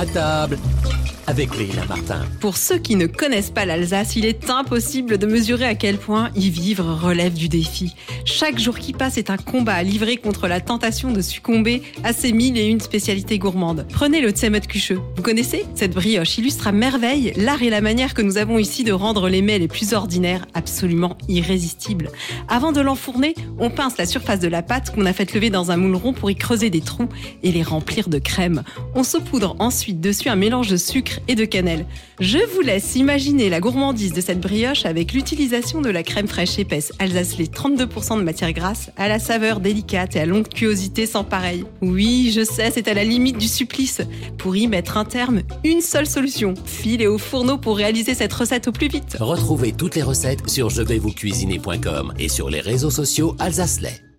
À table avec Léla Martin. Pour ceux qui ne connaissent pas l'Alsace, il est impossible de mesurer à quel point y vivre relève du défi. Chaque jour qui passe est un combat à livrer contre la tentation de succomber à ces mille et une spécialités gourmandes. Prenez le Tsemet Kuche. Vous connaissez Cette brioche illustre à merveille l'art et la manière que nous avons ici de rendre les mets les plus ordinaires absolument irrésistibles. Avant de l'enfourner, on pince la surface de la pâte qu'on a fait lever dans un moule rond pour y creuser des trous et les remplir de crème. On saupoudre ensuite dessus un mélange de sucre et de cannelle. Je vous laisse imaginer la gourmandise de cette brioche avec l'utilisation de la crème fraîche épaisse Alsace les 32% de matière grasse à la saveur délicate et à l'onctuosité sans pareil. Oui, je sais, c'est à la limite du supplice. Pour y mettre un terme, une seule solution. File au fourneau pour réaliser cette recette au plus vite. Retrouvez toutes les recettes sur je vais vous cuisiner.com et sur les réseaux sociaux Alsace-Lait.